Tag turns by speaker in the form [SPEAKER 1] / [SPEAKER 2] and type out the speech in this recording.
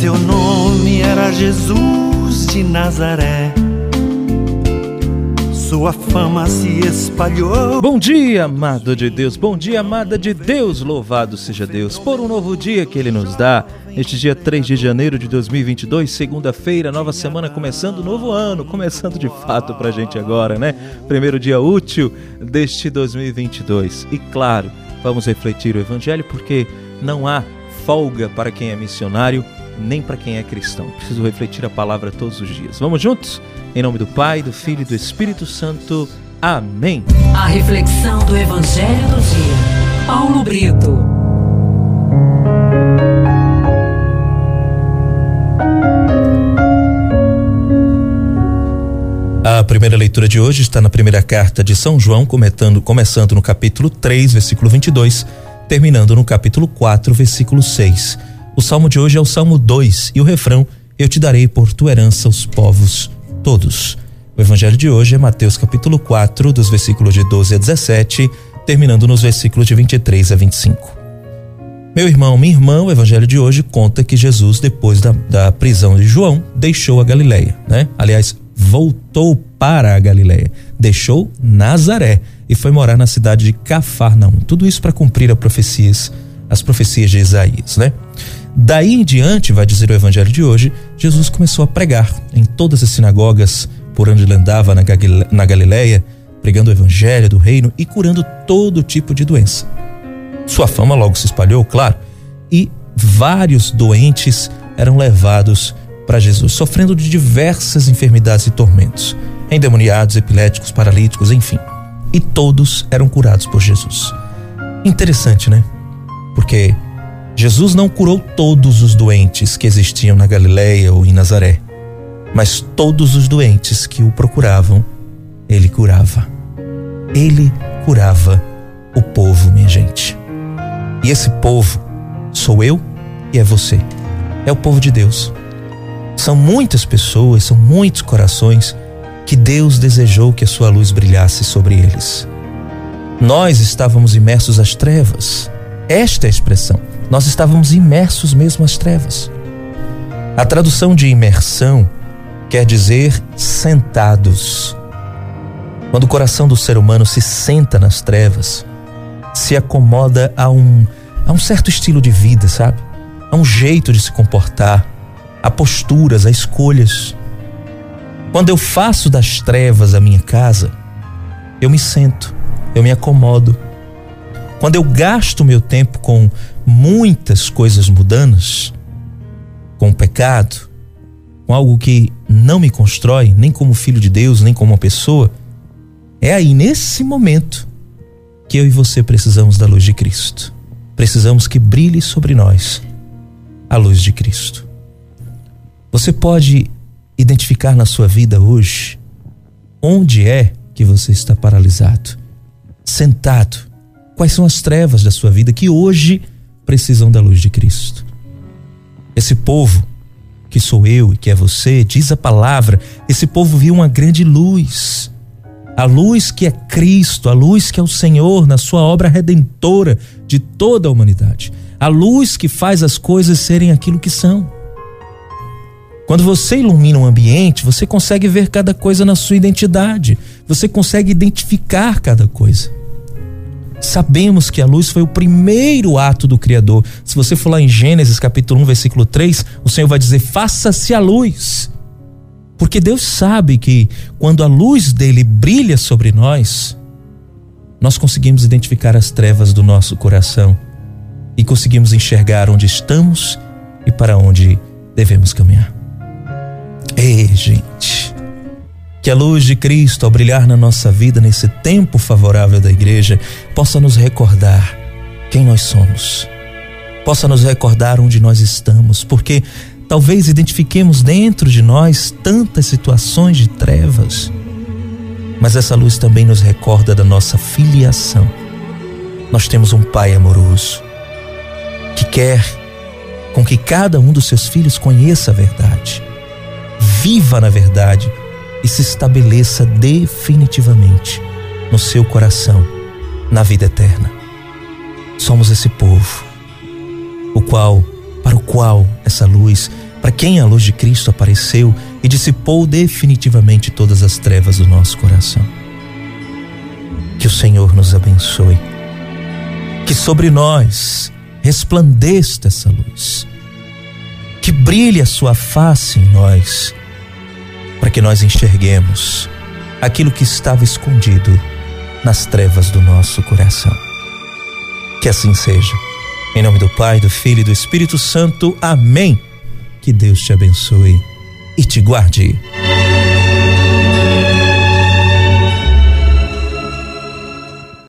[SPEAKER 1] Seu nome era Jesus de Nazaré. Sua fama se espalhou.
[SPEAKER 2] Bom dia, amado de Deus. Bom dia, amada de Deus. Louvado seja Deus por um novo dia que Ele nos dá. Neste dia 3 de janeiro de 2022, segunda-feira, nova semana começando, novo ano, começando de fato pra gente agora, né? Primeiro dia útil deste 2022. E claro, vamos refletir o Evangelho porque não há folga para quem é missionário, nem para quem é cristão. Preciso refletir a palavra todos os dias. Vamos juntos? Em nome do Pai, do Filho e do Espírito Santo. Amém.
[SPEAKER 3] A reflexão do Evangelho do dia. Paulo Brito.
[SPEAKER 2] A primeira leitura de hoje está na primeira carta de São João, comentando, começando no capítulo 3, versículo 22, terminando no capítulo 4, versículo 6. O salmo de hoje é o salmo 2 e o refrão: Eu te darei por tua herança os povos todos. O evangelho de hoje é Mateus capítulo 4, dos versículos de 12 a 17, terminando nos versículos de 23 a 25. Meu irmão, minha irmã, o evangelho de hoje conta que Jesus, depois da, da prisão de João, deixou a Galileia, né? Aliás, voltou para a Galileia, deixou Nazaré e foi morar na cidade de Cafarnaum. Tudo isso para cumprir as profecias, as profecias de Isaías, né? Daí em diante, vai dizer o evangelho de hoje, Jesus começou a pregar em todas as sinagogas por onde ele andava na Galileia, pregando o evangelho do reino e curando todo tipo de doença. Sua fama logo se espalhou, claro, e vários doentes eram levados para Jesus, sofrendo de diversas enfermidades e tormentos, endemoniados, epiléticos, paralíticos, enfim. E todos eram curados por Jesus. Interessante, né? Porque Jesus não curou todos os doentes que existiam na Galileia ou em Nazaré, mas todos os doentes que o procuravam, ele curava. Ele curava o povo, minha gente. E esse povo sou eu e é você. É o povo de Deus. São muitas pessoas, são muitos corações que Deus desejou que a sua luz brilhasse sobre eles. Nós estávamos imersos às trevas. Esta é a expressão nós estávamos imersos mesmo às trevas. A tradução de imersão quer dizer sentados. Quando o coração do ser humano se senta nas trevas, se acomoda a um, a um certo estilo de vida, sabe? A um jeito de se comportar, a posturas, a escolhas. Quando eu faço das trevas a minha casa, eu me sento, eu me acomodo. Quando eu gasto meu tempo com muitas coisas mudanas, com o pecado, com algo que não me constrói, nem como filho de Deus, nem como uma pessoa, é aí nesse momento que eu e você precisamos da luz de Cristo. Precisamos que brilhe sobre nós a luz de Cristo. Você pode identificar na sua vida hoje onde é que você está paralisado, sentado. Quais são as trevas da sua vida que hoje precisam da luz de Cristo. Esse povo, que sou eu e que é você, diz a palavra, esse povo viu uma grande luz. A luz que é Cristo, a luz que é o Senhor na sua obra redentora de toda a humanidade. A luz que faz as coisas serem aquilo que são. Quando você ilumina um ambiente, você consegue ver cada coisa na sua identidade. Você consegue identificar cada coisa. Sabemos que a luz foi o primeiro ato do Criador. Se você for lá em Gênesis capítulo 1, versículo 3, o Senhor vai dizer: faça-se a luz. Porque Deus sabe que quando a luz dele brilha sobre nós, nós conseguimos identificar as trevas do nosso coração e conseguimos enxergar onde estamos e para onde devemos caminhar. Ei, gente, que a luz de Cristo, ao brilhar na nossa vida nesse tempo favorável da igreja, possa nos recordar quem nós somos, possa nos recordar onde nós estamos, porque talvez identifiquemos dentro de nós tantas situações de trevas, mas essa luz também nos recorda da nossa filiação. Nós temos um Pai amoroso que quer com que cada um dos seus filhos conheça a verdade, viva na verdade e se estabeleça definitivamente no seu coração na vida eterna. Somos esse povo, o qual, para o qual essa luz para quem a luz de Cristo apareceu e dissipou definitivamente todas as trevas do nosso coração. Que o Senhor nos abençoe. Que sobre nós resplandeça essa luz. Que brilhe a sua face em nós, para que nós enxerguemos aquilo que estava escondido nas trevas do nosso coração. Que assim seja. Em nome do Pai, do Filho e do Espírito Santo. Amém. Que Deus te abençoe e te guarde.